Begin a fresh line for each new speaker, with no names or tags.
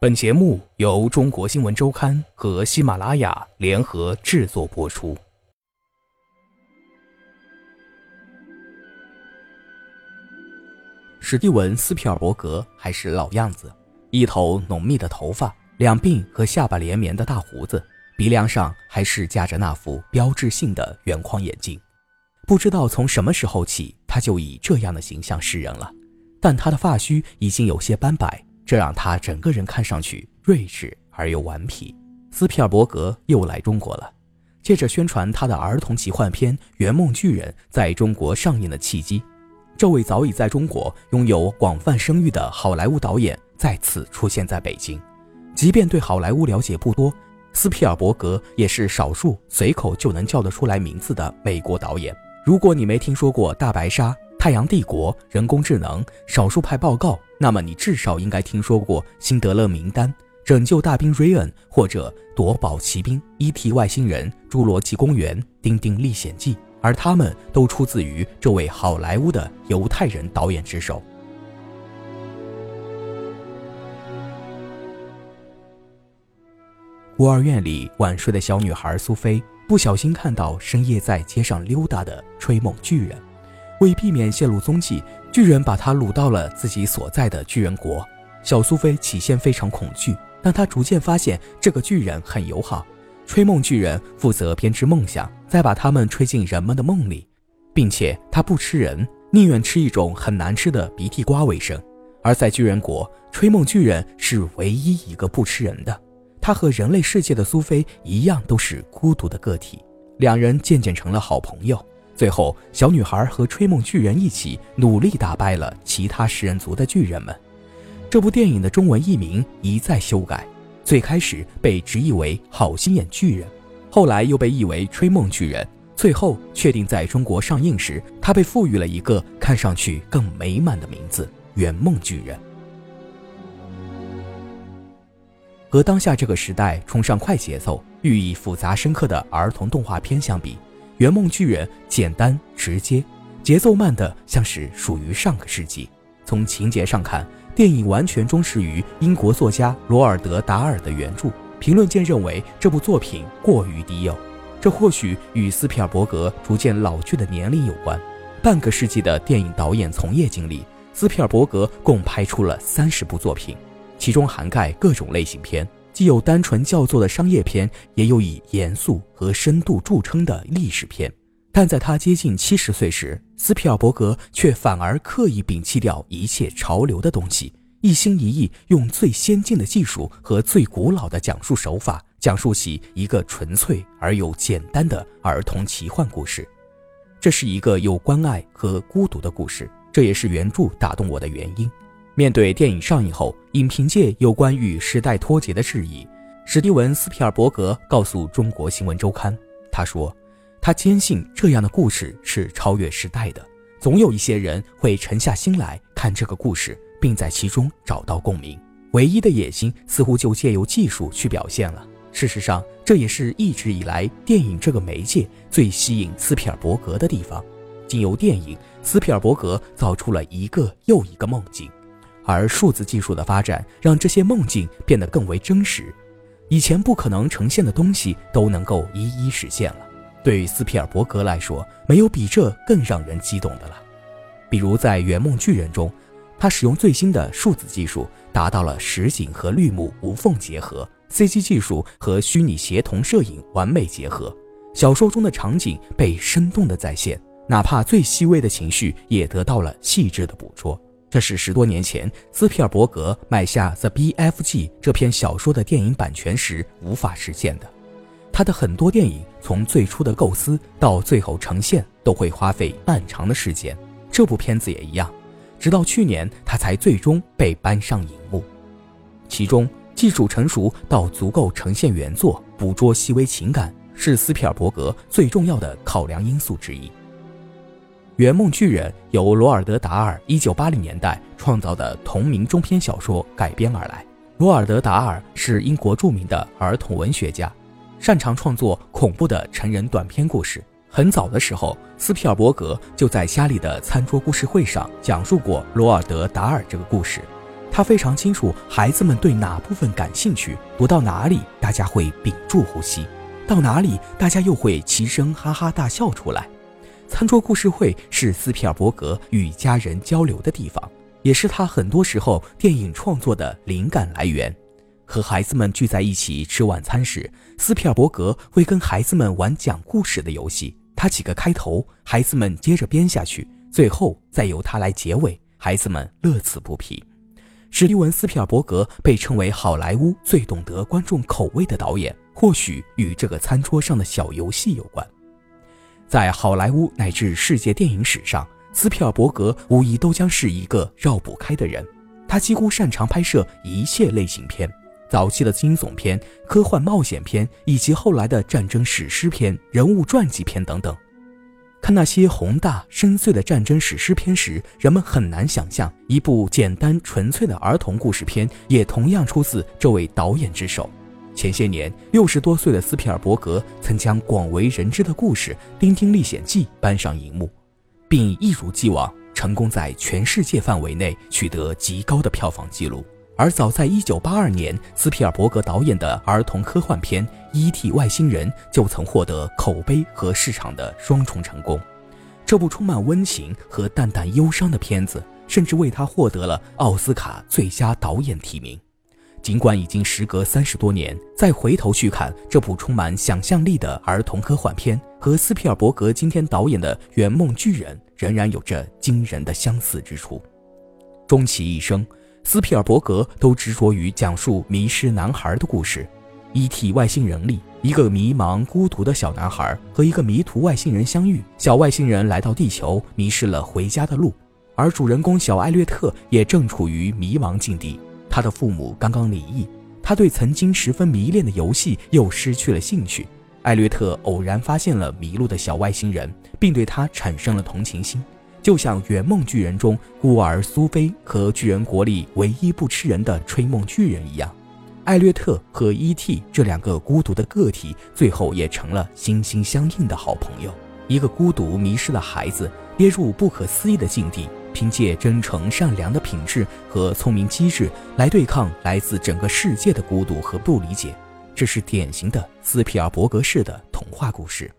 本节目由中国新闻周刊和喜马拉雅联合制作播出。史蒂文·斯皮尔伯格还是老样子，一头浓密的头发，两鬓和下巴连绵的大胡子，鼻梁上还是架着那副标志性的圆框眼镜。不知道从什么时候起，他就以这样的形象示人了，但他的发须已经有些斑白。这让他整个人看上去睿智而又顽皮。斯皮尔伯格又来中国了，借着宣传他的儿童奇幻片《圆梦巨人》在中国上映的契机，这位早已在中国拥有广泛声誉的好莱坞导演再次出现在北京。即便对好莱坞了解不多，斯皮尔伯格也是少数随口就能叫得出来名字的美国导演。如果你没听说过《大白鲨》，太阳帝国、人工智能、少数派报告，那么你至少应该听说过《辛德勒名单》、《拯救大兵瑞恩》或者《夺宝奇兵》、《E.T. 外星人》、《侏罗纪公园》、《丁丁历险记》，而他们都出自于这位好莱坞的犹太人导演之手。孤儿院里晚睡的小女孩苏菲，不小心看到深夜在街上溜达的吹梦巨人。为避免泄露踪迹，巨人把他掳到了自己所在的巨人国。小苏菲起先非常恐惧，但她逐渐发现这个巨人很友好。吹梦巨人负责编织梦想，再把他们吹进人们的梦里，并且他不吃人，宁愿吃一种很难吃的鼻涕瓜为生。而在巨人国，吹梦巨人是唯一一个不吃人的。他和人类世界的苏菲一样，都是孤独的个体。两人渐渐成了好朋友。最后，小女孩和吹梦巨人一起努力打败了其他食人族的巨人们。这部电影的中文译名一再修改，最开始被直译为《好心眼巨人》，后来又被译为《吹梦巨人》，最后确定在中国上映时，它被赋予了一个看上去更美满的名字《圆梦巨人》。和当下这个时代崇尚快节奏、寓意复杂深刻的儿童动画片相比，《圆梦巨人》简单直接，节奏慢的像是属于上个世纪。从情节上看，电影完全忠实于英国作家罗尔德·达尔的原著。评论界认为这部作品过于低幼，这或许与斯皮尔伯格逐渐老去的年龄有关。半个世纪的电影导演从业经历，斯皮尔伯格共拍出了三十部作品，其中涵盖各种类型片。既有单纯叫做的商业片，也有以严肃和深度著称的历史片。但在他接近七十岁时，斯皮尔伯格却反而刻意摒弃掉一切潮流的东西，一心一意用最先进的技术和最古老的讲述手法，讲述起一个纯粹而又简单的儿童奇幻故事。这是一个有关爱和孤独的故事，这也是原著打动我的原因。面对电影上映后，影评界有关与时代脱节的质疑，史蒂文·斯皮尔伯格告诉《中国新闻周刊》，他说：“他坚信这样的故事是超越时代的，总有一些人会沉下心来看这个故事，并在其中找到共鸣。唯一的野心似乎就借由技术去表现了。事实上，这也是一直以来电影这个媒介最吸引斯皮尔伯格的地方。经由电影，斯皮尔伯格造出了一个又一个梦境。”而数字技术的发展让这些梦境变得更为真实，以前不可能呈现的东西都能够一一实现了。对于斯皮尔伯格来说，没有比这更让人激动的了。比如在《圆梦巨人》中，他使用最新的数字技术，达到了实景和绿幕无缝结合，CG 技术和虚拟协同摄影完美结合，小说中的场景被生动的再现，哪怕最细微的情绪也得到了细致的捕捉。这是十多年前斯皮尔伯格买下《The B.F.G.》这篇小说的电影版权时无法实现的。他的很多电影从最初的构思到最后呈现都会花费漫长的时间，这部片子也一样，直到去年他才最终被搬上荧幕。其中，技术成熟到足够呈现原作、捕捉细微情感，是斯皮尔伯格最重要的考量因素之一。《圆梦巨人》由罗尔德·达尔1980年代创造的同名中篇小说改编而来。罗尔德·达尔是英国著名的儿童文学家，擅长创作恐怖的成人短篇故事。很早的时候，斯皮尔伯格就在家里的餐桌故事会上讲述过罗尔德·达尔这个故事。他非常清楚孩子们对哪部分感兴趣，读到哪里大家会屏住呼吸，到哪里大家又会齐声哈哈大笑出来。餐桌故事会是斯皮尔伯格与家人交流的地方，也是他很多时候电影创作的灵感来源。和孩子们聚在一起吃晚餐时，斯皮尔伯格会跟孩子们玩讲故事的游戏。他起个开头，孩子们接着编下去，最后再由他来结尾，孩子们乐此不疲。史蒂文·斯皮尔伯格被称为好莱坞最懂得观众口味的导演，或许与这个餐桌上的小游戏有关。在好莱坞乃至世界电影史上，斯皮尔伯格无疑都将是一个绕不开的人。他几乎擅长拍摄一切类型片，早期的惊悚片、科幻冒险片，以及后来的战争史诗片、人物传记片等等。看那些宏大深邃的战争史诗片时，人们很难想象，一部简单纯粹的儿童故事片也同样出自这位导演之手。前些年，六十多岁的斯皮尔伯格曾将广为人知的故事《丁丁历险记》搬上荧幕，并一如既往成功在全世界范围内取得极高的票房纪录。而早在1982年，斯皮尔伯格导演的儿童科幻片《E.T. 外星人》就曾获得口碑和市场的双重成功。这部充满温情和淡淡忧伤的片子，甚至为他获得了奥斯卡最佳导演提名。尽管已经时隔三十多年，再回头去看这部充满想象力的儿童科幻片，和斯皮尔伯格今天导演的《圆梦巨人》仍然有着惊人的相似之处。终其一生，斯皮尔伯格都执着于讲述迷失男孩的故事。《E.T. 外星人》里，一个迷茫孤独的小男孩和一个迷途外星人相遇，小外星人来到地球，迷失了回家的路，而主人公小艾略特也正处于迷茫境地。他的父母刚刚离异，他对曾经十分迷恋的游戏又失去了兴趣。艾略特偶然发现了迷路的小外星人，并对他产生了同情心，就像《圆梦巨人》中孤儿苏菲和巨人国里唯一不吃人的吹梦巨人一样。艾略特和 E.T. 这两个孤独的个体，最后也成了心心相印的好朋友。一个孤独迷失的孩子，跌入不可思议的境地。凭借真诚善良的品质和聪明机智来对抗来自整个世界的孤独和不理解，这是典型的斯皮尔伯格式的童话故事。